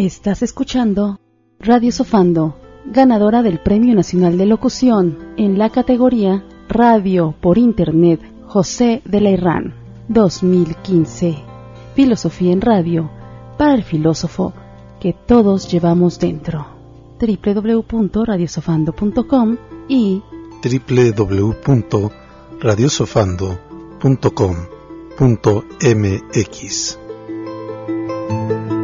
Estás escuchando Radio Sofando, ganadora del Premio Nacional de Locución en la categoría Radio por Internet José de la Irán 2015. Filosofía en Radio para el filósofo que todos llevamos dentro. www.radiosofando.com y www.radiosofando.com.mx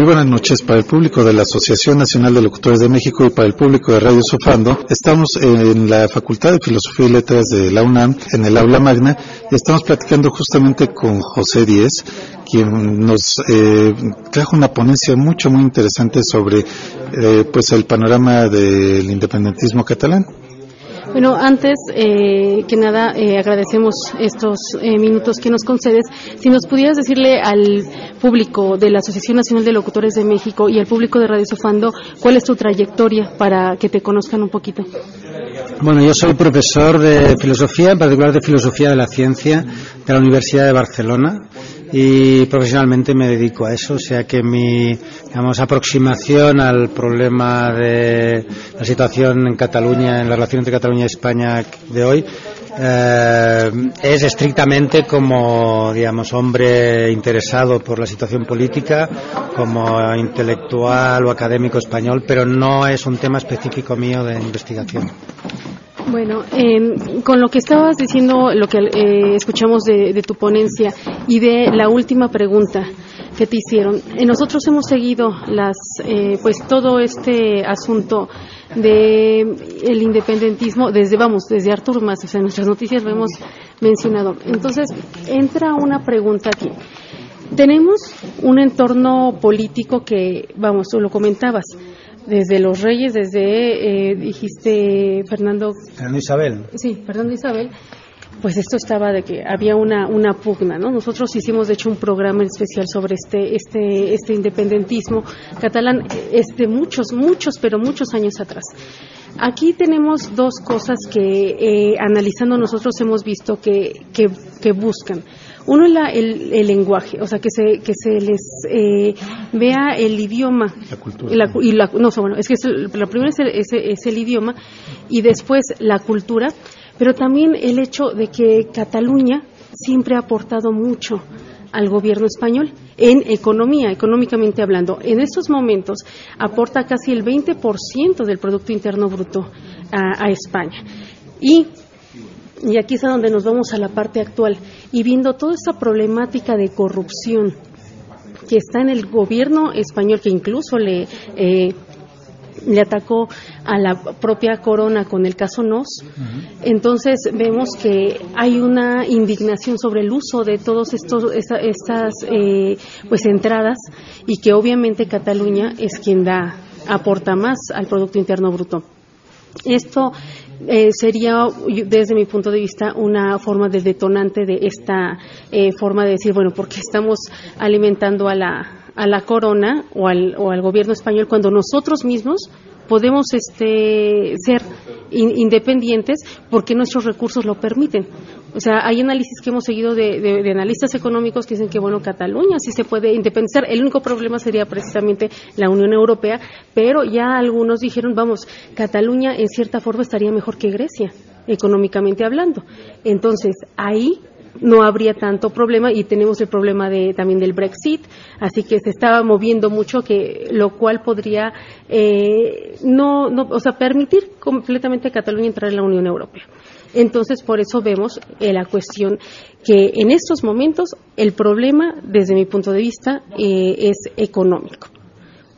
Muy buenas noches para el público de la Asociación Nacional de Locutores de México y para el público de Radio Sofando. Estamos en la Facultad de Filosofía y Letras de la UNAM, en el aula magna, y estamos platicando justamente con José Díez, quien nos eh, trajo una ponencia mucho, muy interesante sobre eh, pues el panorama del independentismo catalán. Bueno, antes eh, que nada, eh, agradecemos estos eh, minutos que nos concedes. Si nos pudieras decirle al público de la Asociación Nacional de Locutores de México y al público de Radio Sofando, ¿cuál es tu trayectoria para que te conozcan un poquito? Bueno, yo soy profesor de filosofía, en particular de filosofía de la ciencia, de la Universidad de Barcelona y profesionalmente me dedico a eso, o sea que mi digamos, aproximación al problema de la situación en Cataluña, en la relación entre Cataluña y España de hoy, eh, es estrictamente como, digamos, hombre interesado por la situación política, como intelectual o académico español, pero no es un tema específico mío de investigación. Bueno, eh, con lo que estabas diciendo, lo que eh, escuchamos de, de, tu ponencia y de la última pregunta que te hicieron, eh, nosotros hemos seguido las, eh, pues todo este asunto de el independentismo desde, vamos, desde Artur Mas, o sea, en nuestras noticias lo hemos mencionado. Entonces, entra una pregunta aquí. Tenemos un entorno político que, vamos, tú lo comentabas, desde los reyes, desde, eh, dijiste, Fernando. Fernando Isabel. Sí, Fernando Isabel. Pues esto estaba de que había una, una pugna, ¿no? Nosotros hicimos, de hecho, un programa especial sobre este, este, este independentismo catalán, este muchos, muchos, pero muchos años atrás. Aquí tenemos dos cosas que, eh, analizando nosotros, hemos visto que, que, que buscan. Uno es la, el, el, lenguaje, o sea, que se, que se les eh, vea el idioma. La cultura. La, y la, no, bueno, es que es el, la primera es el, es, es el idioma y después la cultura, pero también el hecho de que Cataluña siempre ha aportado mucho al gobierno español en economía, económicamente hablando. En estos momentos aporta casi el 20% del Producto Interno Bruto a, a España. Y y aquí es a donde nos vamos a la parte actual, y viendo toda esta problemática de corrupción que está en el gobierno español, que incluso le, eh, le atacó a la propia corona con el caso Nos, uh -huh. entonces vemos que hay una indignación sobre el uso de estos esta, estas eh, pues entradas y que obviamente Cataluña es quien da aporta más al producto interno bruto. Esto eh, sería, desde mi punto de vista, una forma de detonante de esta eh, forma de decir, bueno, porque estamos alimentando a la, a la corona o al, o al gobierno español cuando nosotros mismos podemos este, ser in, independientes porque nuestros recursos lo permiten. O sea, hay análisis que hemos seguido de, de, analistas económicos que dicen que, bueno, Cataluña sí se puede independizar. El único problema sería precisamente la Unión Europea, pero ya algunos dijeron, vamos, Cataluña en cierta forma estaría mejor que Grecia, económicamente hablando. Entonces, ahí no habría tanto problema y tenemos el problema de, también del Brexit, así que se estaba moviendo mucho, que lo cual podría eh, no, no, o sea, permitir completamente a Cataluña entrar en la Unión Europea. Entonces, por eso vemos eh, la cuestión que en estos momentos el problema, desde mi punto de vista, eh, es económico.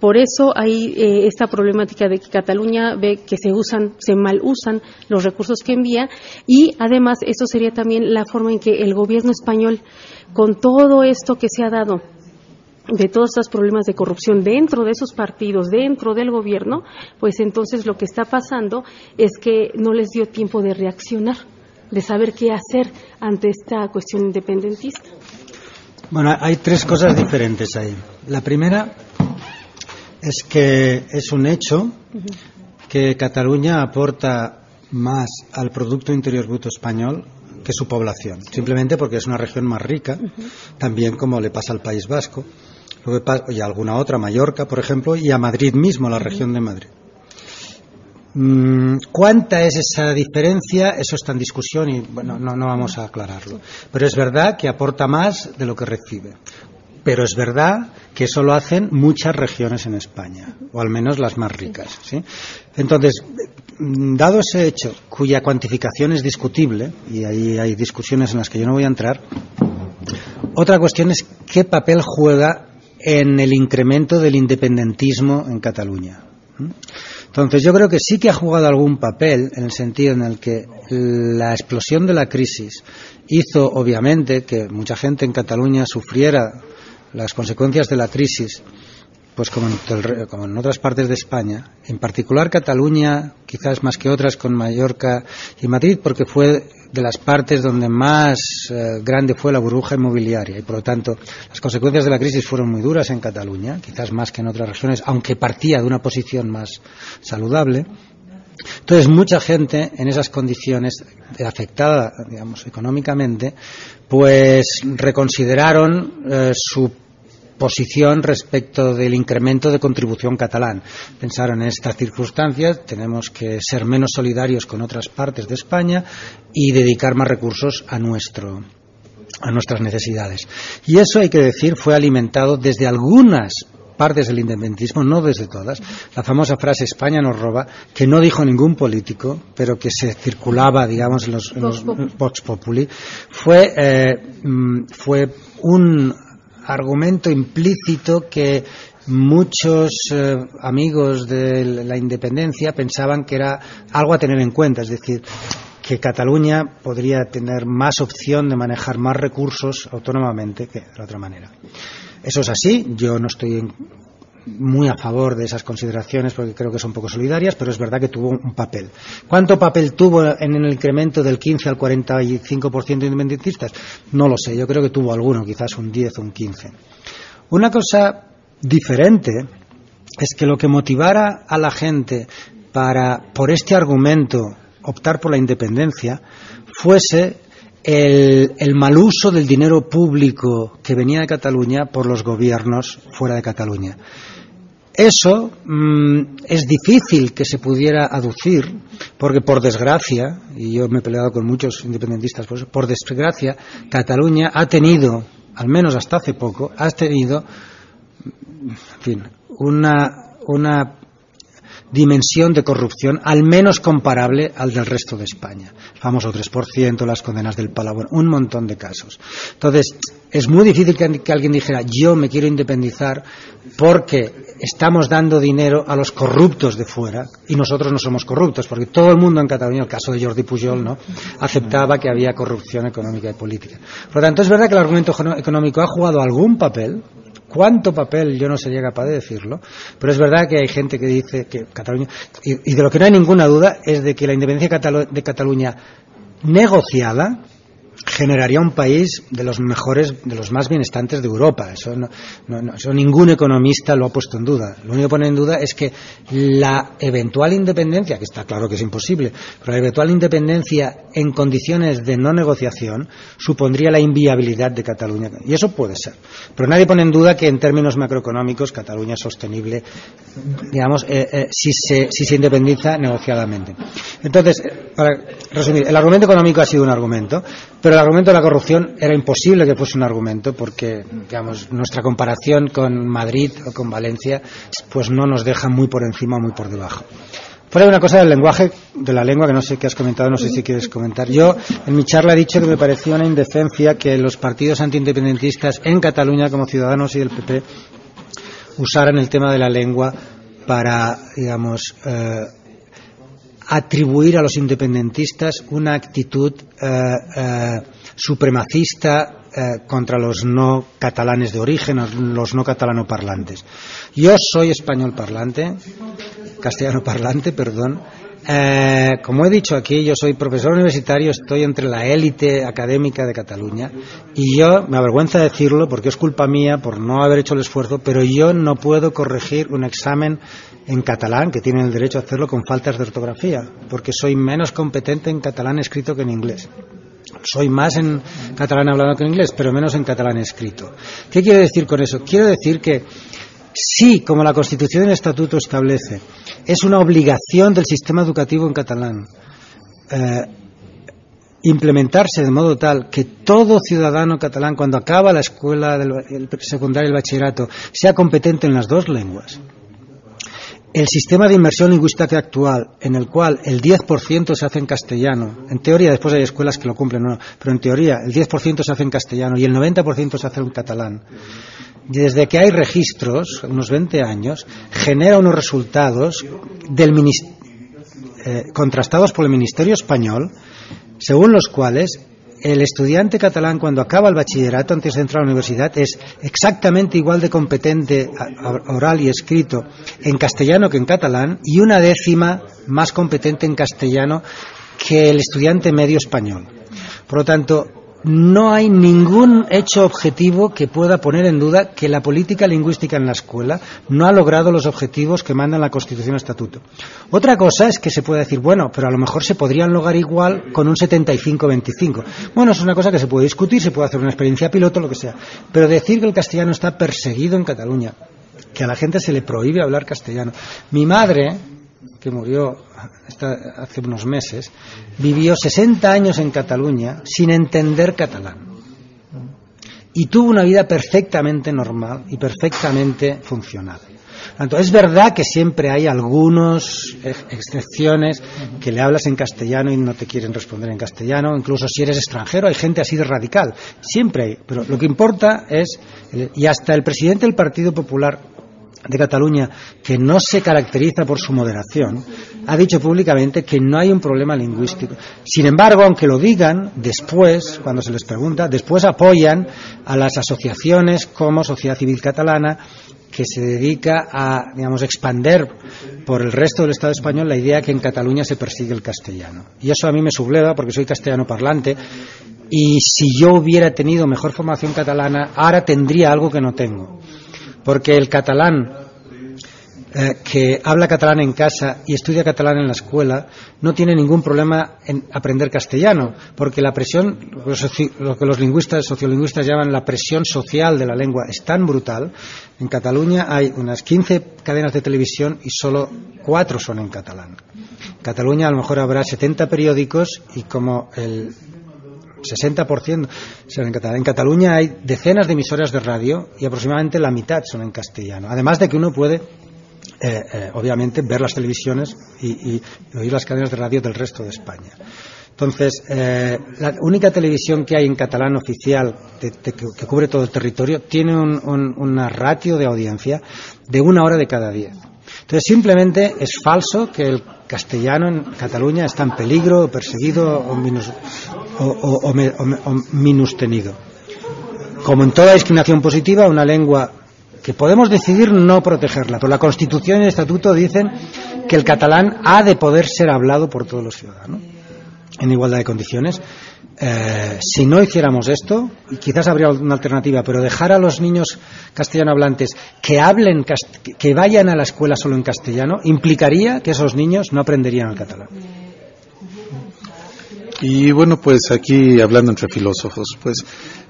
Por eso hay eh, esta problemática de que Cataluña ve que se usan, se mal usan los recursos que envía y además eso sería también la forma en que el gobierno español, con todo esto que se ha dado, de todos estos problemas de corrupción dentro de esos partidos, dentro del gobierno, pues entonces lo que está pasando es que no les dio tiempo de reaccionar, de saber qué hacer ante esta cuestión independentista. Bueno, hay tres cosas diferentes ahí. La primera es que es un hecho que Cataluña aporta más al Producto Interior Bruto español que su población, simplemente porque es una región más rica, también como le pasa al País Vasco, y a alguna otra, Mallorca, por ejemplo, y a Madrid mismo, la región de Madrid. Mm, ¿Cuánta es esa diferencia? Eso está en discusión y bueno, no, no vamos a aclararlo. Pero es verdad que aporta más de lo que recibe. Pero es verdad que eso lo hacen muchas regiones en España, o al menos las más ricas. ¿sí? Entonces, dado ese hecho, cuya cuantificación es discutible, y ahí hay discusiones en las que yo no voy a entrar, otra cuestión es qué papel juega en el incremento del independentismo en Cataluña. Entonces yo creo que sí que ha jugado algún papel en el sentido en el que la explosión de la crisis hizo obviamente que mucha gente en Cataluña sufriera las consecuencias de la crisis pues como en, otras partes de España, en particular Cataluña, quizás más que otras con Mallorca y Madrid, porque fue de las partes donde más eh, grande fue la burbuja inmobiliaria y por lo tanto las consecuencias de la crisis fueron muy duras en Cataluña, quizás más que en otras regiones, aunque partía de una posición más saludable. Entonces, mucha gente en esas condiciones afectada, digamos, económicamente, pues reconsideraron eh, su posición respecto del incremento de contribución catalán. Pensaron en estas circunstancias tenemos que ser menos solidarios con otras partes de España y dedicar más recursos a nuestro a nuestras necesidades. Y eso hay que decir fue alimentado desde algunas partes del independentismo, no desde todas. La famosa frase España nos roba, que no dijo ningún político, pero que se circulaba, digamos, en los, en Populi, fue, eh, mm, fue un argumento implícito que muchos eh, amigos de la independencia pensaban que era algo a tener en cuenta, es decir, que Cataluña podría tener más opción de manejar más recursos autónomamente que de otra manera. Eso es así, yo no estoy muy a favor de esas consideraciones porque creo que son poco solidarias, pero es verdad que tuvo un papel. ¿Cuánto papel tuvo en el incremento del 15 al 45% de independentistas? No lo sé, yo creo que tuvo alguno, quizás un 10 o un 15. Una cosa diferente es que lo que motivara a la gente para, por este argumento, optar por la independencia fuese el, mal uso del dinero público que venía de Cataluña por los gobiernos fuera de Cataluña. Eso mm, es difícil que se pudiera aducir, porque por desgracia, y yo me he peleado con muchos independentistas por eso, por desgracia, Cataluña ha tenido, al menos hasta hace poco, ha tenido, en fin, una dimensión de corrupción al menos comparable al del resto de España. El famoso 3%, las condenas del Palau, un montón de casos. Entonces, es muy difícil que, alguien dijera yo me quiero independizar porque estamos dando dinero a los corruptos de fuera y nosotros no somos corruptos, porque todo el mundo en Cataluña, el caso de Jordi Pujol, ¿no? aceptaba que había corrupción económica y política. Por lo tanto, es verdad que el argumento económico ha jugado algún papel, cuánto papel yo no sería capaz de decirlo, pero es verdad que hay gente que dice que Cataluña, y, de lo que no hay ninguna duda es de que la independencia de Cataluña negociada generaría un país de los mejores, de los más bienestantes de Europa. Eso, no, eso ningún economista lo ha puesto en duda. Lo único que pone en duda es que la eventual independencia, que está claro que es imposible, pero la eventual independencia en condiciones de no negociación supondría la inviabilidad de Cataluña. Y eso puede ser. Pero nadie pone en duda que en términos macroeconómicos Cataluña es sostenible, digamos, eh, eh, si, se, si se independiza negociadamente. Entonces, para resumir, el argumento económico ha sido un argumento, pero argumento de la corrupción era imposible que fuese un argumento porque, digamos, nuestra comparación con Madrid o con Valencia, pues no nos deja muy por encima o muy por debajo. Fuera de una cosa del lenguaje, de la lengua, que no sé qué has comentado, no sé si quieres comentar. Yo, en mi charla he dicho que me parecía una indecencia que los partidos antiindependentistas en Cataluña, como Ciudadanos y el PP, usaran el tema de la lengua para, digamos, eh, atribuir a los independentistas una actitud eh, eh, supremacista eh, contra los no catalanes de origen, los no catalano parlantes. Yo soy español parlante, castellano parlante, perdón. como he dicho aquí, yo soy profesor universitario, estoy entre la élite académica de Cataluña y yo, me avergüenza decirlo porque es culpa mía por no haber hecho el esfuerzo, pero yo no puedo corregir un examen en catalán, que tienen el derecho a hacerlo con faltas de ortografía, porque soy menos competente en catalán escrito que en inglés. Soy más en catalán hablado que en inglés, pero menos en catalán escrito. ¿Qué quiero decir con eso? Quiero decir que sí, como la Constitución y el Estatuto establece, es una obligación del sistema educativo en catalán eh, implementarse de modo tal que todo ciudadano catalán, cuando acaba la escuela del, el secundaria y el bachillerato, sea competente en las dos lenguas. El sistema de inmersión lingüística actual, en el cual el 10% se hace en castellano, en teoría después hay escuelas que lo cumplen, pero en teoría el 10% se hace en castellano y el 90% se hace en catalán, desde que hay registros, unos 20 años, genera unos resultados del eh, contrastados por el Ministerio Español, según los cuales el estudiante catalán cuando acaba el bachillerato antes de entrar a la universidad es exactamente igual de competente oral y escrito en castellano que en catalán y una décima más competente en castellano que el estudiante medio español. Por lo tanto, no hay ningún hecho objetivo que pueda poner en duda que la política lingüística en la escuela no ha logrado los objetivos que mandan la Constitución Estatuto. Otra cosa es que se puede decir, bueno, pero a lo mejor se podrían lograr igual con un 75-25. Bueno, es una cosa que se puede discutir, se puede hacer una experiencia piloto, lo que sea. Pero decir que el castellano está perseguido en Cataluña, que a la gente se le prohíbe hablar castellano. Mi madre, que murió hace unos meses, vivió 60 años en Cataluña sin entender catalán. Y tuvo una vida perfectamente normal y perfectamente funcional. es verdad que siempre hay algunas excepciones que le hablas en castellano y no te quieren responder en castellano, incluso si eres extranjero, hay gente así de radical, siempre hay, pero lo que importa es, y hasta el presidente del Partido Popular de Cataluña, que no se caracteriza por su moderación, ha dicho públicamente que no hay un problema lingüístico. Sin embargo, aunque lo digan, después, cuando se les pregunta, después apoyan a las asociaciones como Sociedad Civil Catalana, que se dedica a, digamos, expander por el resto del Estado español la idea que en Cataluña se persigue el castellano. Y eso a mí me subleva porque soy castellano parlante y si yo hubiera tenido mejor formación catalana, ahora tendría algo que no tengo porque el catalán eh, que habla catalán en casa y estudia catalán en la escuela no tiene ningún problema en aprender castellano, porque la presión, lo que los lingüistas, sociolingüistas llaman la presión social de la lengua es tan brutal. En Cataluña hay unas 15 cadenas de televisión y solo cuatro son en catalán. En Cataluña a lo mejor habrá 70 periódicos y como el 60% son en catalán. En Cataluña hay decenas de emisoras de radio y aproximadamente la mitad son en castellano. Además de que uno puede, eh, eh, obviamente, ver las televisiones y, oír las cadenas de radio del resto de España. Entonces, eh, la única televisión que hay en catalán oficial que, cubre todo el territorio tiene una ratio de audiencia de una hora de cada diez. Entonces, simplemente es falso que el castellano en Cataluña está en peligro, perseguido o, o, minustenido. Como en toda discriminación positiva, una lengua que podemos decidir no protegerla, pero la Constitución y el Estatuto dicen que el catalán ha de poder ser hablado por todos los ciudadanos en igualdad de condiciones. Eh, si no hiciéramos esto, quizás habría una alternativa, pero dejar a los niños castellano hablantes que hablen, que vayan a la escuela solo en castellano, implicaría que esos niños no aprenderían el catalán. Y bueno, pues aquí hablando entre filósofos, pues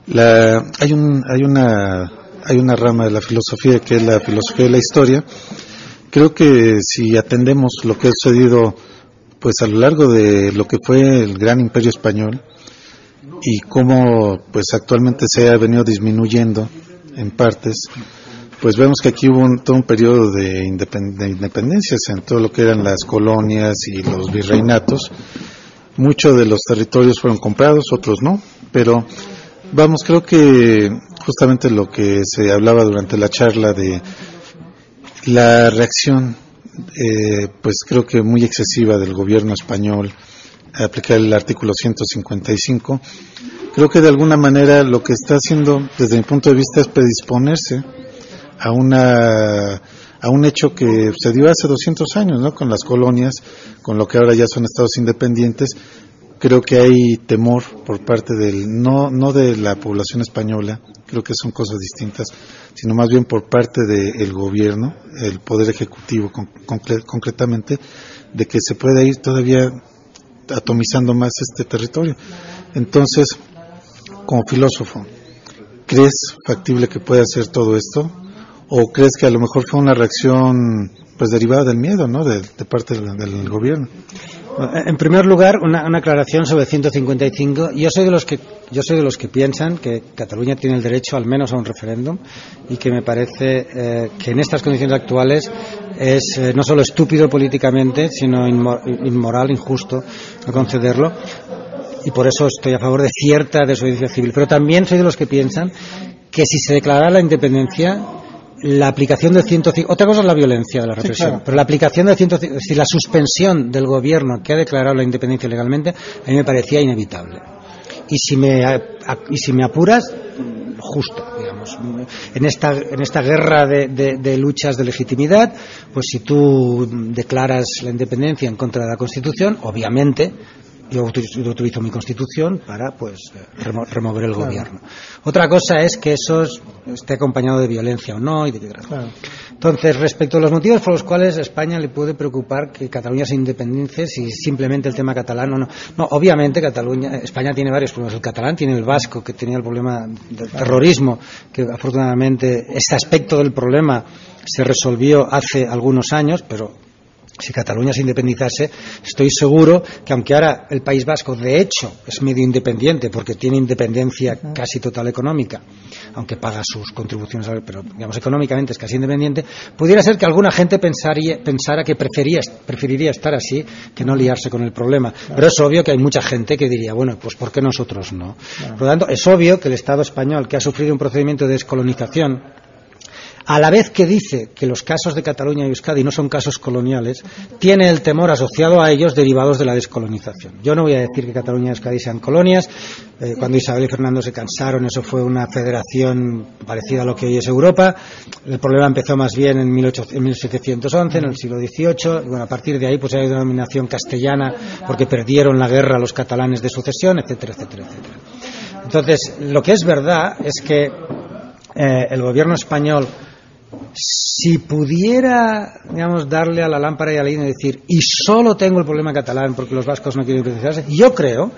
la, hay, un, hay, una, hay una rama de la filosofía que es la filosofía de la historia. Creo que si atendemos lo que ha sucedido pues a lo largo de lo que fue el gran imperio español y cómo pues actualmente se ha venido disminuyendo en partes, pues vemos que aquí hubo todo un periodo de, independencias en todo lo que eran las colonias y los virreinatos. Muchos de los territorios fueron comprados, otros no, pero vamos, creo que justamente lo que se hablaba durante la charla de la reacción eh, pues creo que muy excesiva del gobierno español aplicar el artículo 155. Creo que de alguna manera lo que está haciendo desde mi punto de vista es predisponerse a una a un hecho que se dio hace 200 años, ¿no? Con las colonias, con lo que ahora ya son estados independientes, creo que hay temor por parte del no no de la población española creo que son cosas distintas sino más bien por parte del gobierno el poder ejecutivo concretamente de que se pueda ir todavía atomizando más este territorio Entonces, como filósofo, ¿crees factible que pueda hacer todo esto? ¿O crees que a lo mejor fue una reacción pues derivada del miedo, ¿no? De, parte del, gobierno. En primer lugar, una, aclaración sobre 155. Yo soy de los que yo soy de los que piensan que Cataluña tiene el derecho al menos a un referéndum y que me parece eh, que en estas condiciones actuales es eh, no solo estúpido políticamente, sino inmoral, injusto no concederlo. Y por eso estoy a favor de cierta desobediencia civil. Pero también soy de los que piensan que si se declarara la independencia la aplicación del 105, otra cosa es la violencia de la represión, pero la aplicación del 105, es decir, la suspensión del gobierno que ha declarado la independencia legalmente, a mí me parecía inevitable. Y si me, y si me apuras, justo, digamos. En esta, en esta guerra de, de, luchas de legitimidad, pues si tú declaras la independencia en contra de la Constitución, obviamente yo utilizo, mi constitución para pues remover el gobierno. Otra cosa es que eso esté acompañado de violencia o no y de Entonces, respecto a los motivos por los cuales a España le puede preocupar que Cataluña se independice si simplemente el tema catalán o no. No, obviamente Cataluña, España tiene varios problemas. El catalán tiene el vasco, que tenía el problema del terrorismo, que afortunadamente este aspecto del problema se resolvió hace algunos años, pero si Cataluña se independizase, estoy seguro que aunque ahora el País Vasco de hecho es medio independiente porque tiene independencia casi total económica, aunque paga sus contribuciones, pero digamos económicamente es casi independiente, pudiera ser que alguna gente pensara que preferiría estar así que no liarse con el problema. Pero es obvio que hay mucha gente que diría, bueno, pues ¿por qué nosotros no? Por lo tanto, es obvio que el Estado español, que ha sufrido un procedimiento de descolonización, a la vez que dice que los casos de Cataluña y Euskadi no son casos coloniales, tiene el temor asociado a ellos derivados de la descolonización. Yo no voy a decir que Cataluña y Euskadi sean colonias. Eh, cuando Isabel y Fernando se cansaron, eso fue una federación parecida a lo que hoy es Europa. El problema empezó más bien en, 1711, en el siglo XVIII. Y bueno, a partir de ahí pues hay denominación castellana porque perdieron la guerra los catalanes de sucesión, etcétera, etcétera, etcétera. Entonces, lo que es verdad es que eh, el gobierno español si pudiera, digamos, darle a la lámpara y a la y decir, y solo tengo el problema catalán porque los vascos no quieren independizarse, yo creo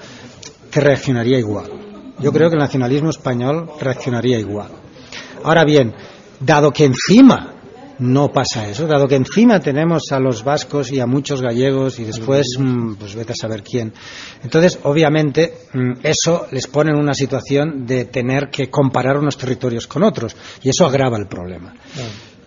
que reaccionaría igual. Yo creo que el nacionalismo español reaccionaría igual. Ahora bien, dado que encima no pasa eso, dado que encima tenemos a los vascos y a muchos gallegos y después, mm, pues vete a saber quién. Entonces, obviamente, mm, eso les pone en una situación de tener que comparar unos territorios con otros y eso agrava el problema.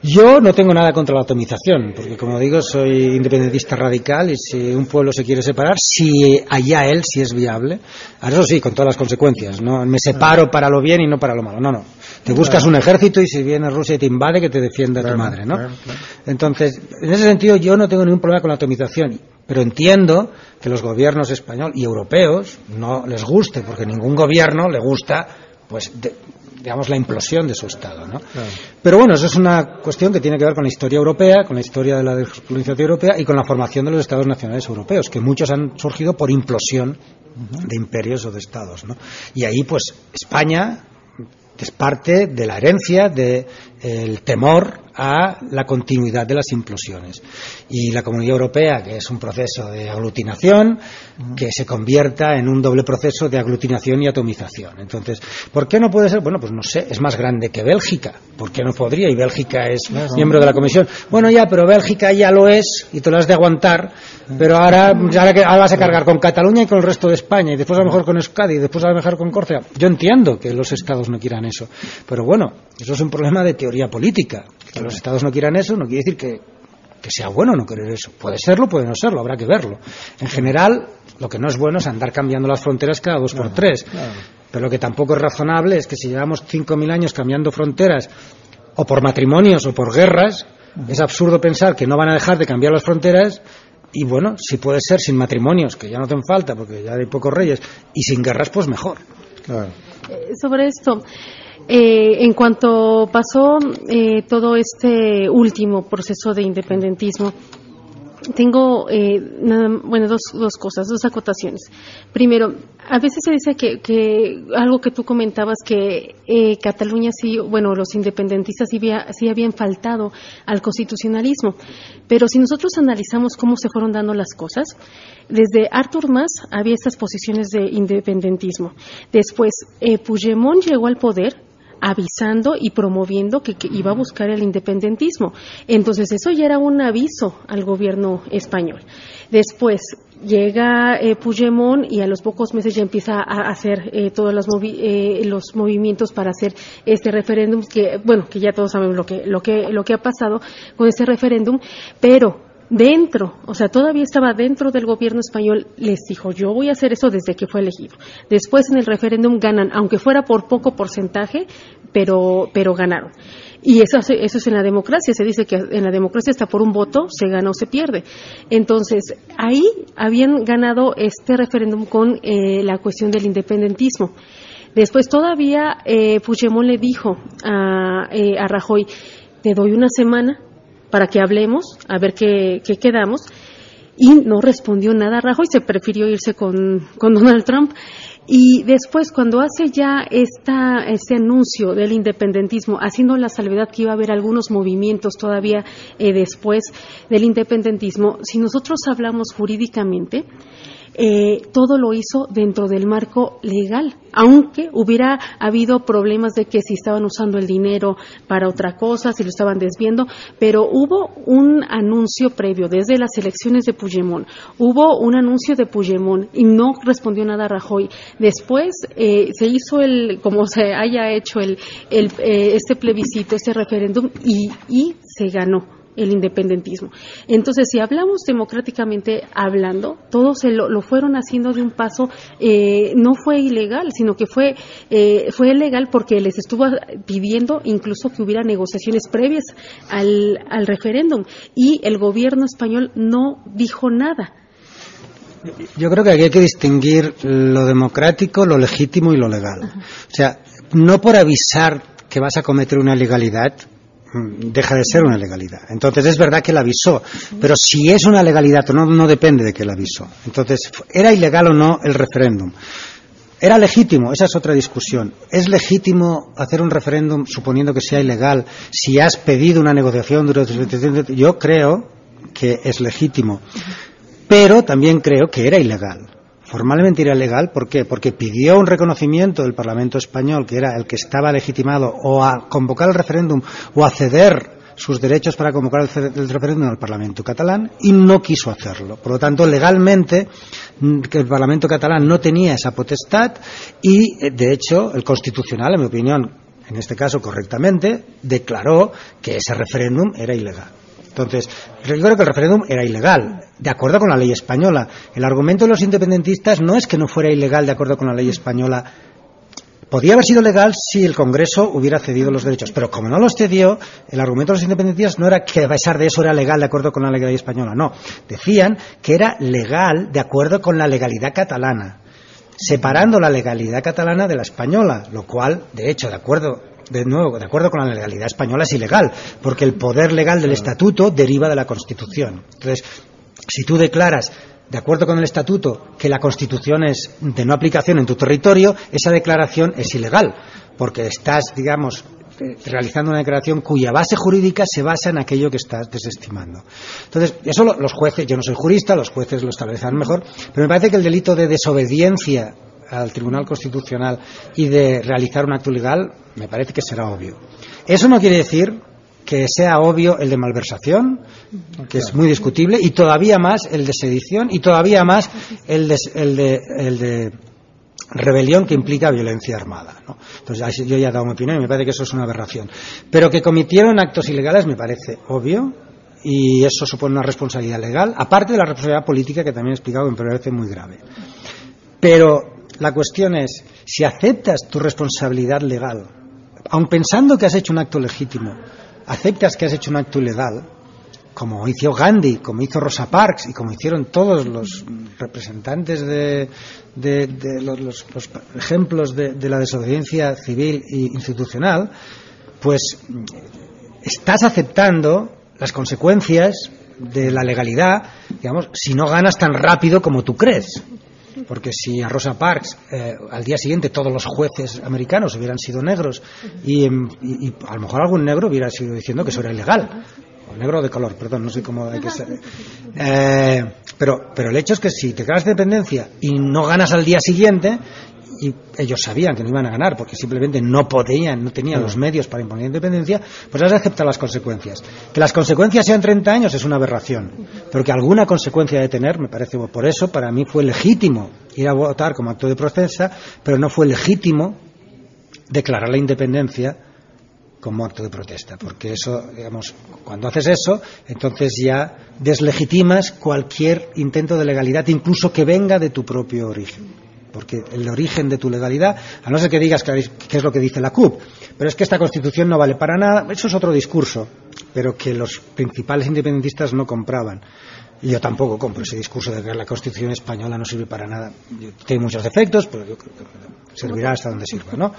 Yo no tengo nada contra la atomización, porque como digo, soy independentista radical y si un pueblo se quiere separar, si allá él, si es viable, eso sí, con todas las consecuencias, no me separo para lo bien y no para lo malo, no, no. Te buscas un ejército y si viene Rusia y te invade, que te defienda tu madre, ¿no? Entonces, en ese sentido yo no tengo ningún problema con la atomización, pero entiendo que los gobiernos español y europeos no les guste, porque ningún gobierno le gusta pues digamos, la implosión de su Estado. ¿no? Pero bueno, eso es una cuestión que tiene que ver con la historia europea, con la historia de la descolonización europea y con la formación de los Estados nacionales europeos, que muchos han surgido por implosión de imperios o de Estados. ¿no? Y ahí, pues, España es parte de la herencia del temor a la continuidad de las implosiones. Y la Comunidad Europea, que es un proceso de aglutinación, que se convierta en un doble proceso de aglutinación y atomización. Entonces, ¿por qué no puede ser? Bueno, pues no sé, es más grande que Bélgica. ¿Por qué no podría? Y Bélgica es miembro de la Comisión. Bueno, ya, pero Bélgica ya lo es y te lo has de aguantar. Pero ahora, ahora, vas a cargar con Cataluña y con el resto de España, y después a lo mejor con Euskadi, y después a lo mejor con Córcega. Yo entiendo que los estados no quieran eso. Pero bueno, eso es un problema de teoría política que los Estados no quieran eso no quiere decir que, sea bueno no querer eso. Puede serlo, puede no serlo, habrá que verlo. En general, lo que no es bueno es andar cambiando las fronteras cada dos por tres. Pero lo que tampoco es razonable es que si llevamos 5.000 años cambiando fronteras, o por matrimonios o por guerras, es absurdo pensar que no van a dejar de cambiar las fronteras y bueno, si puede ser sin matrimonios, que ya no hacen falta porque ya hay pocos reyes, y sin guerras, pues mejor. Eh, sobre esto, eh, en cuanto pasó eh, todo este último proceso de independentismo, tengo eh, bueno dos, dos cosas, dos acotaciones. Primero, a veces se dice que, que algo que tú comentabas que eh, Cataluña sí, bueno, los independentistas sí, sí, habían faltado al constitucionalismo, pero si nosotros analizamos cómo se fueron dando las cosas, desde Artur Mas había estas posiciones de independentismo. Después, eh, Puigdemont llegó al poder avisando y promoviendo que, iba a buscar el independentismo. Entonces, eso ya era un aviso al gobierno español. Después llega eh, Puigdemont y a los pocos meses ya empieza a hacer eh, todos los, eh, los, movimientos para hacer este referéndum que bueno que ya todos sabemos lo que lo que lo que ha pasado con ese referéndum pero dentro, o sea, todavía estaba dentro del gobierno español, les dijo, yo voy a hacer eso desde que fue elegido. Después en el referéndum ganan, aunque fuera por poco porcentaje, pero, pero ganaron. Y eso, eso es en la democracia, se dice que en la democracia está por un voto, se gana o se pierde. Entonces, ahí habían ganado este referéndum con eh, la cuestión del independentismo. Después todavía eh, Puigdemont le dijo a, eh, a Rajoy, te doy una semana para que hablemos, a ver qué, quedamos. Y no respondió nada Rajoy, se prefirió irse con, Donald Trump. Y después, cuando hace ya esta, este anuncio del independentismo, haciendo la salvedad que iba a haber algunos movimientos todavía eh, después del independentismo, si nosotros hablamos jurídicamente, eh, todo lo hizo dentro del marco legal, aunque hubiera habido problemas de que si estaban usando el dinero para otra cosa, si lo estaban desviando, pero hubo un anuncio previo desde las elecciones de Puigdemont, hubo un anuncio de Puigdemont y no respondió nada Rajoy. Después eh, se hizo el, como se haya hecho el, el eh, este plebiscito, este referéndum y, y se ganó el independentismo. Entonces, si hablamos democráticamente hablando, todos lo, fueron haciendo de un paso, eh, no fue ilegal, sino que fue, eh, fue legal porque les estuvo pidiendo incluso que hubiera negociaciones previas al, al referéndum y el gobierno español no dijo nada. Yo creo que aquí hay que distinguir lo democrático, lo legítimo y lo legal. O sea, no por avisar que vas a cometer una ilegalidad, deja de ser una legalidad. Entonces es verdad que la avisó, pero si es una legalidad no, no depende de que la avisó. Entonces, ¿era ilegal o no el referéndum? Era legítimo, esa es otra discusión. ¿Es legítimo hacer un referéndum suponiendo que sea ilegal si has pedido una negociación durante... Yo creo que es legítimo, pero también creo que era ilegal formalmente era legal. ¿Por qué? Porque pidió un reconocimiento del Parlamento español, que era el que estaba legitimado, o a convocar el referéndum o a ceder sus derechos para convocar el, referéndum al Parlamento catalán y no quiso hacerlo. Por lo tanto, legalmente, mm, el Parlamento catalán no tenía esa potestad y, eh, de hecho, el Constitucional, en mi opinión, en este caso correctamente, declaró que ese referéndum era ilegal. Entonces, yo creo que el referéndum era ilegal, de acuerdo con la ley española. El argumento de los independentistas no es que no fuera ilegal de acuerdo con la ley española. Podía haber sido legal si el Congreso hubiera cedido los derechos, pero como no los cedió, el argumento de los independentistas no era que a pesar de eso era legal de acuerdo con la ley española, no. Decían que era legal de acuerdo con la legalidad catalana, separando la legalidad catalana de la española, lo cual, de hecho, de acuerdo de nuevo, de acuerdo con la legalidad española, es ilegal, porque el poder legal del estatuto deriva de la Constitución. Entonces, si tú declaras de acuerdo con el estatuto que la Constitución es de no aplicación en tu territorio, esa declaración es ilegal, porque estás, digamos, realizando una declaración cuya base jurídica se basa en aquello que estás desestimando. Entonces, eso los jueces, yo no soy jurista, los jueces lo establecen mejor, pero me parece que el delito de desobediencia al Tribunal Constitucional y de realizar un acto legal, me parece que será obvio. Eso no quiere decir que sea obvio el de malversación, que es muy discutible, y todavía más el de sedición, y todavía más el de, el de, el de rebelión que implica violencia armada. ¿no? Entonces, yo ya he dado mi opinión y me parece que eso es una aberración. Pero que cometieron actos ilegales me parece obvio y eso supone una responsabilidad legal, aparte de la responsabilidad política que también he explicado que me parece muy grave. Pero la cuestión es, si aceptas tu responsabilidad legal, aun pensando que has hecho un acto legítimo, aceptas que has hecho un acto ilegal, como hizo Gandhi, como hizo Rosa Parks y como hicieron todos los representantes de, los, ejemplos de, la desobediencia civil e institucional, pues estás aceptando las consecuencias de la legalidad, digamos, si no ganas tan rápido como tú crees. Porque si a Rosa Parks eh, al día siguiente todos los jueces americanos hubieran sido negros y, y, a lo mejor algún negro hubiera sido diciendo que eso era ilegal, o negro de color, perdón, no sé cómo hay que ser. Eh, pero, pero el hecho es que si te ganas de dependencia y no ganas al día siguiente, y ellos sabían que no iban a ganar porque simplemente no podían, no tenían los medios para imponer independencia, pues has de aceptar las consecuencias. Que las consecuencias sean 30 años es una aberración, pero que alguna consecuencia de tener, me parece, por eso para mí fue legítimo ir a votar como acto de protesta, pero no fue legítimo declarar la independencia como acto de protesta, porque eso, digamos, cuando haces eso, entonces ya deslegitimas cualquier intento de legalidad, incluso que venga de tu propio origen porque el origen de tu legalidad, a no ser que digas que, es lo que dice la CUP, pero es que esta constitución no vale para nada, eso es otro discurso, pero que los principales independentistas no compraban. Y yo tampoco compro ese discurso de que la constitución española no sirve para nada. Tiene muchos defectos, pero yo creo que servirá hasta donde sirva, ¿no?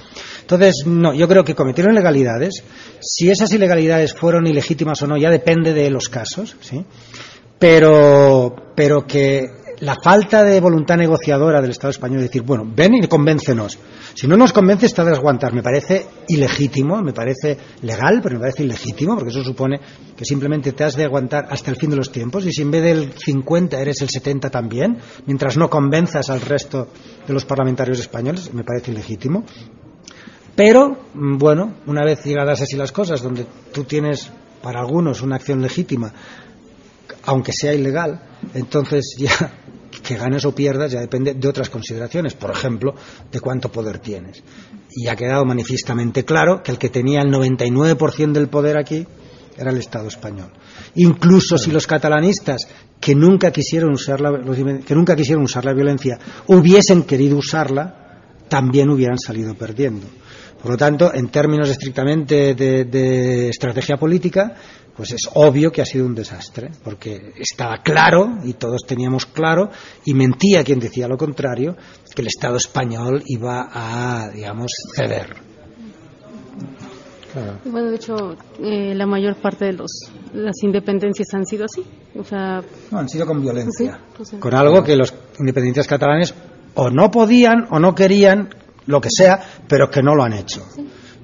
Entonces, no, yo creo que cometieron ilegalidades. Si esas ilegalidades fueron ilegítimas o no, ya depende de los casos, ¿sí? Pero, pero que la falta de voluntad negociadora del Estado español de decir, bueno, ven y convéncenos. Si no nos convence, está de aguantar. Me parece ilegítimo, me parece legal, pero me parece ilegítimo, porque eso supone que simplemente te has de aguantar hasta el fin de los tiempos. Y si en vez del 50 eres el 70 también, mientras no convenzas al resto de los parlamentarios españoles, me parece ilegítimo. Pero, mm, bueno, una vez llegadas así las cosas, donde tú tienes para algunos una acción legítima, aunque sea ilegal, entonces ya que ganes o pierdas ya depende de otras consideraciones, por ejemplo, de cuánto poder tienes. Y ha quedado manifiestamente claro que el que tenía el 99% del poder aquí era el Estado español. Incluso si los catalanistas que nunca quisieron usar la, que nunca quisieron usar la violencia hubiesen querido usarla, también hubieran salido perdiendo. Por lo tanto, en términos estrictamente de estrategia política, pues es obvio que ha sido un desastre, porque estaba claro, y todos teníamos claro, y mentía quien decía lo contrario, que el Estado español iba a, digamos, ceder. Bueno, de hecho, eh, la mayor parte de los, las independencias han sido así. O sea, no, han sido con violencia. con algo que los independientes catalanes o no podían o no querían, lo que sea, pero que no lo han hecho.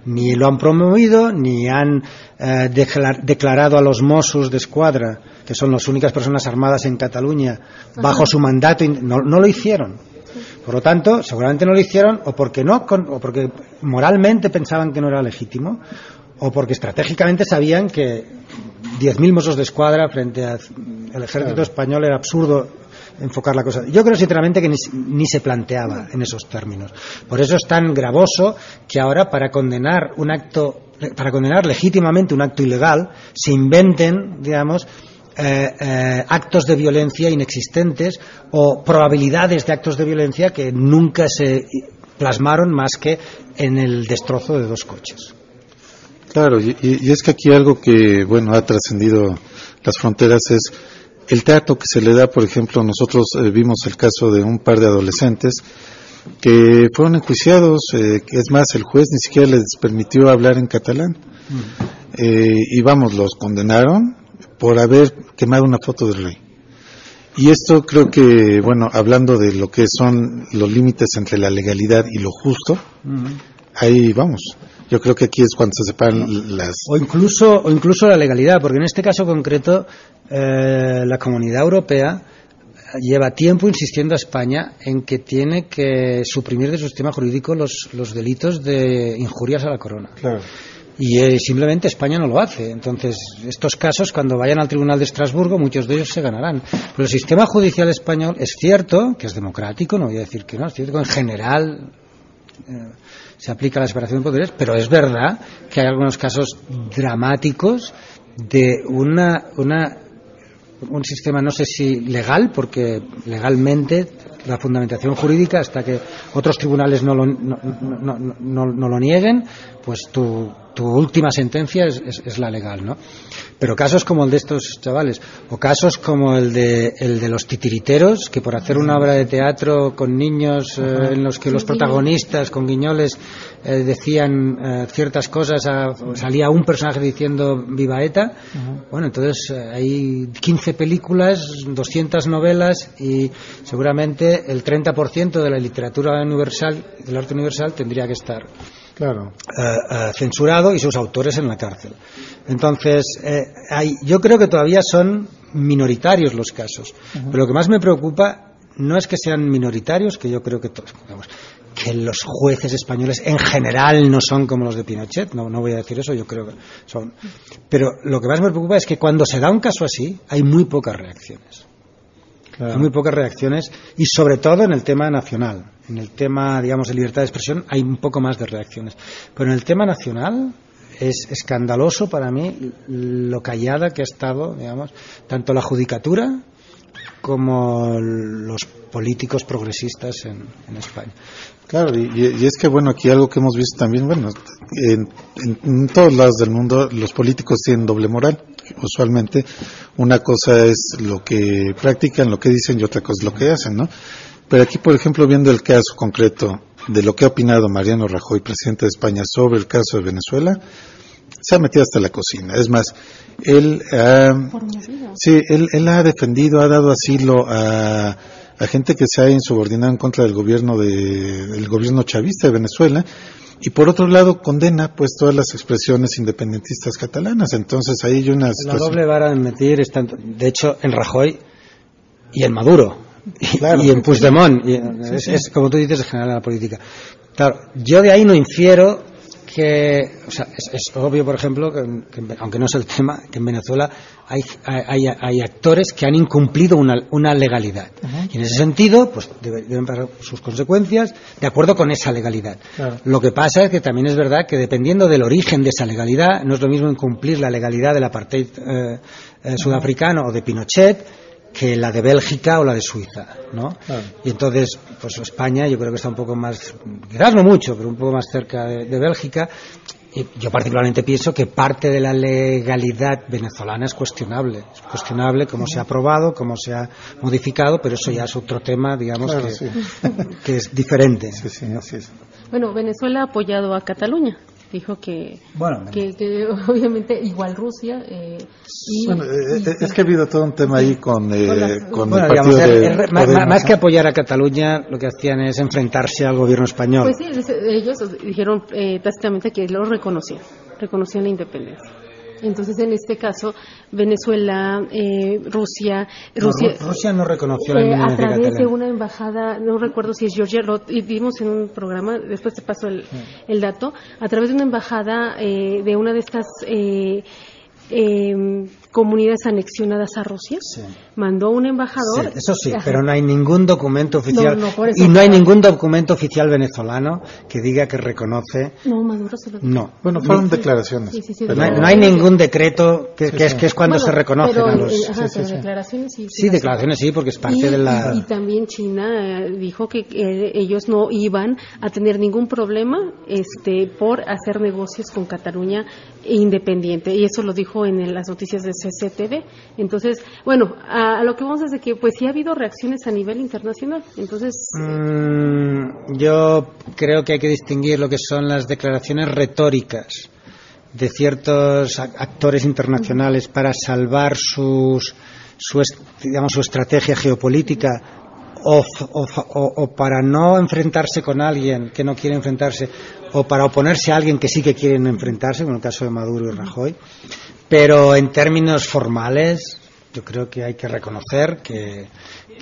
Ni lo han promovido, ni han eh, declarado a los Mossos de Escuadra, que son las únicas personas armadas en Cataluña, bajo su mandato, no, no, lo hicieron. Por lo tanto, seguramente no lo hicieron o porque no, o porque moralmente pensaban que no era legítimo, o porque estratégicamente sabían que 10.000 Mossos de Escuadra frente al ejército español era absurdo enfocar la cosa. Yo creo sinceramente que ni, ni, se planteaba en esos términos. Por eso es tan gravoso que ahora para condenar un acto para condenar legítimamente un acto ilegal, se inventen, digamos, eh, eh, actos de violencia inexistentes o probabilidades de actos de violencia que nunca se plasmaron más que en el destrozo de dos coches. Claro, y, es que aquí algo que, bueno, ha trascendido las fronteras es el trato que se le da, por ejemplo, nosotros eh, vimos el caso de un par de adolescentes que fueron enjuiciados, eh, es más, el juez ni siquiera les permitió hablar en catalán. Eh, y vamos, los condenaron por haber quemado una foto del rey. Y esto creo que, bueno, hablando de lo que son los límites entre la legalidad y lo justo, ahí vamos. Yo creo que aquí es cuando se separan las. O incluso, o incluso la legalidad, porque en este caso concreto, eh, la comunidad europea lleva tiempo insistiendo a España en que tiene que suprimir de su sistema jurídico los, los delitos de injurias a la corona. Y eh, simplemente España no lo hace. Entonces, estos casos, cuando vayan al Tribunal de Estrasburgo, muchos de ellos se ganarán. Pero el sistema judicial español es cierto que es democrático, no voy a decir que no, es cierto que en general eh, se aplica la separación de poderes, pero es verdad que hay algunos casos dramáticos de una, una un sistema, no sé si legal, porque legalmente la fundamentación jurídica, hasta que otros tribunales no lo, no, no, no, lo nieguen, pues tu tu última sentencia es, es, la legal, ¿no? Pero casos como el de estos chavales, o casos como el de, el de los titiriteros, que por hacer una obra de teatro con niños eh, en los que los protagonistas, con guiñoles, eh, decían eh, ciertas cosas, salía un personaje diciendo viva ETA, bueno, entonces hay 15 películas, 200 novelas y seguramente el 30% de la literatura universal, del arte universal, tendría que estar claro. Eh, eh, censurado y sus autores en la cárcel. Entonces, eh, hay, yo creo que todavía son minoritarios los casos. Pero lo que más me preocupa no es que sean minoritarios, que yo creo que todos, que los jueces españoles en general no son como los de Pinochet, no, no voy a decir eso, yo creo que son. Pero lo que más me preocupa es que cuando se da un caso así, hay muy pocas reacciones. Hay muy pocas reacciones y sobre todo en el tema nacional. En el tema, digamos, de libertad de expresión hay un poco más de reacciones. Pero en el tema nacional es escandaloso para mí lo callada que ha estado, digamos, tanto la judicatura como los políticos progresistas en, España. Claro, y, es que, bueno, aquí algo que hemos visto también, bueno, en, en, todos lados del mundo los políticos tienen doble moral. Usualmente una cosa es lo que practican, lo que dicen y otra cosa es lo que hacen, ¿no? Pero aquí, por ejemplo, viendo el caso concreto de lo que ha opinado Mariano Rajoy, presidente de España, sobre el caso de Venezuela, se ha metido hasta la cocina. Es más, él, ha, sí, él, ha defendido, ha dado asilo a, gente que se ha insubordinado en contra del gobierno de, del gobierno chavista de Venezuela y por otro lado condena pues todas las expresiones independentistas catalanas. Entonces ahí hay una La doble vara de metir está, de hecho, en Rajoy y en Maduro y, en Puigdemont. Y es, como tú dices, en general en la política. Claro, yo de ahí no infiero que, o sea, es, obvio, por ejemplo, que, aunque no es el tema, que en Venezuela hay, hay, hay actores que han incumplido una, una legalidad. Y en ese sentido, pues deben pagar sus consecuencias de acuerdo con esa legalidad. Lo que pasa es que también es verdad que dependiendo del origen de esa legalidad, no es lo mismo incumplir la legalidad del apartheid eh, eh, sudafricano o de Pinochet que la de Bélgica o la de Suiza, ¿no? Y entonces, pues España yo creo que está un poco más, quizás no mucho, pero un poco más cerca de, Bélgica. Y yo particularmente pienso que parte de la legalidad venezolana es cuestionable. Es cuestionable cómo se ha aprobado, cómo se ha modificado, pero eso ya es otro tema, digamos, que, que, es diferente. Bueno, Venezuela ha apoyado a Cataluña dijo que, bueno, que, obviamente igual Rusia. Eh, bueno, eh, eh, es que ha habido todo un tema ahí con, con, el partido de, más, que apoyar a Cataluña, lo que hacían es enfrentarse al gobierno español. Pues sí, ellos dijeron tácitamente que lo reconocían, reconocían la independencia. Entonces, en este caso, Venezuela, eh, Rusia, Rusia, no, Rusia no reconoció la eh, A través de una embajada, no recuerdo si es Georgia, lo vimos en un programa, después te paso el, el dato, a través de una embajada eh, de una de estas eh, eh, comunidades anexionadas a Rusia. Mandó un embajador. eso sí, pero no hay ningún documento oficial y no hay ningún documento oficial venezolano que diga que reconoce. No, Maduro se lo dijo. No, bueno, fueron declaraciones. no, hay, ningún decreto que, es, que es cuando se reconocen a los. Eh, declaraciones sí. Sí, declaraciones sí, porque es parte de la. Y, también China eh, dijo que ellos no iban a tener ningún problema este por hacer negocios con Cataluña independiente y eso lo dijo en las noticias de CCTV. Entonces, bueno, a, lo que vamos es de que pues sí ha habido reacciones a nivel internacional. Entonces, mm, yo creo que hay que distinguir lo que son las declaraciones retóricas de ciertos actores internacionales para salvar sus, su, digamos, su estrategia geopolítica o, para no enfrentarse con alguien que no quiere enfrentarse o para oponerse a alguien que sí que quieren enfrentarse, como el caso de Maduro y Rajoy. Pero en términos formales, yo creo que hay que reconocer que,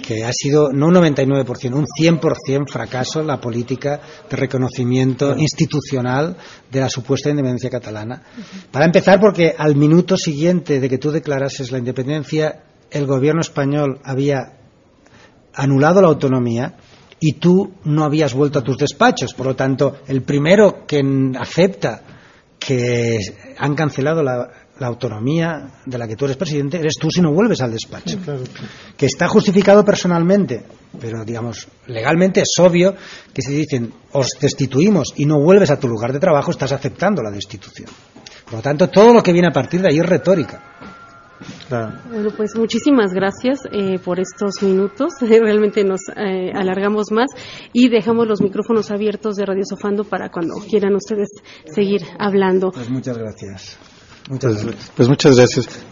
que ha sido no un 99%, un 100% fracaso la política de reconocimiento institucional de la supuesta independencia catalana. Para empezar, porque al minuto siguiente de que tú declarases la independencia, el gobierno español había anulado la autonomía y tú no habías vuelto a tus despachos. Por lo tanto, el primero que acepta que han cancelado la la autonomía de la que tú eres presidente eres tú si no vuelves al despacho. Que está justificado personalmente, pero digamos, legalmente es obvio que si dicen os destituimos y no vuelves a tu lugar de trabajo, estás aceptando la destitución. Por lo tanto, todo lo que viene a partir de ahí es retórica. Bueno, pues muchísimas gracias eh, por estos minutos. Realmente nos eh, alargamos más y dejamos los micrófonos abiertos de Radio Sofando para cuando quieran ustedes seguir hablando. Pues muchas gracias. Muchas pues, gracias. Pues muchas gracias.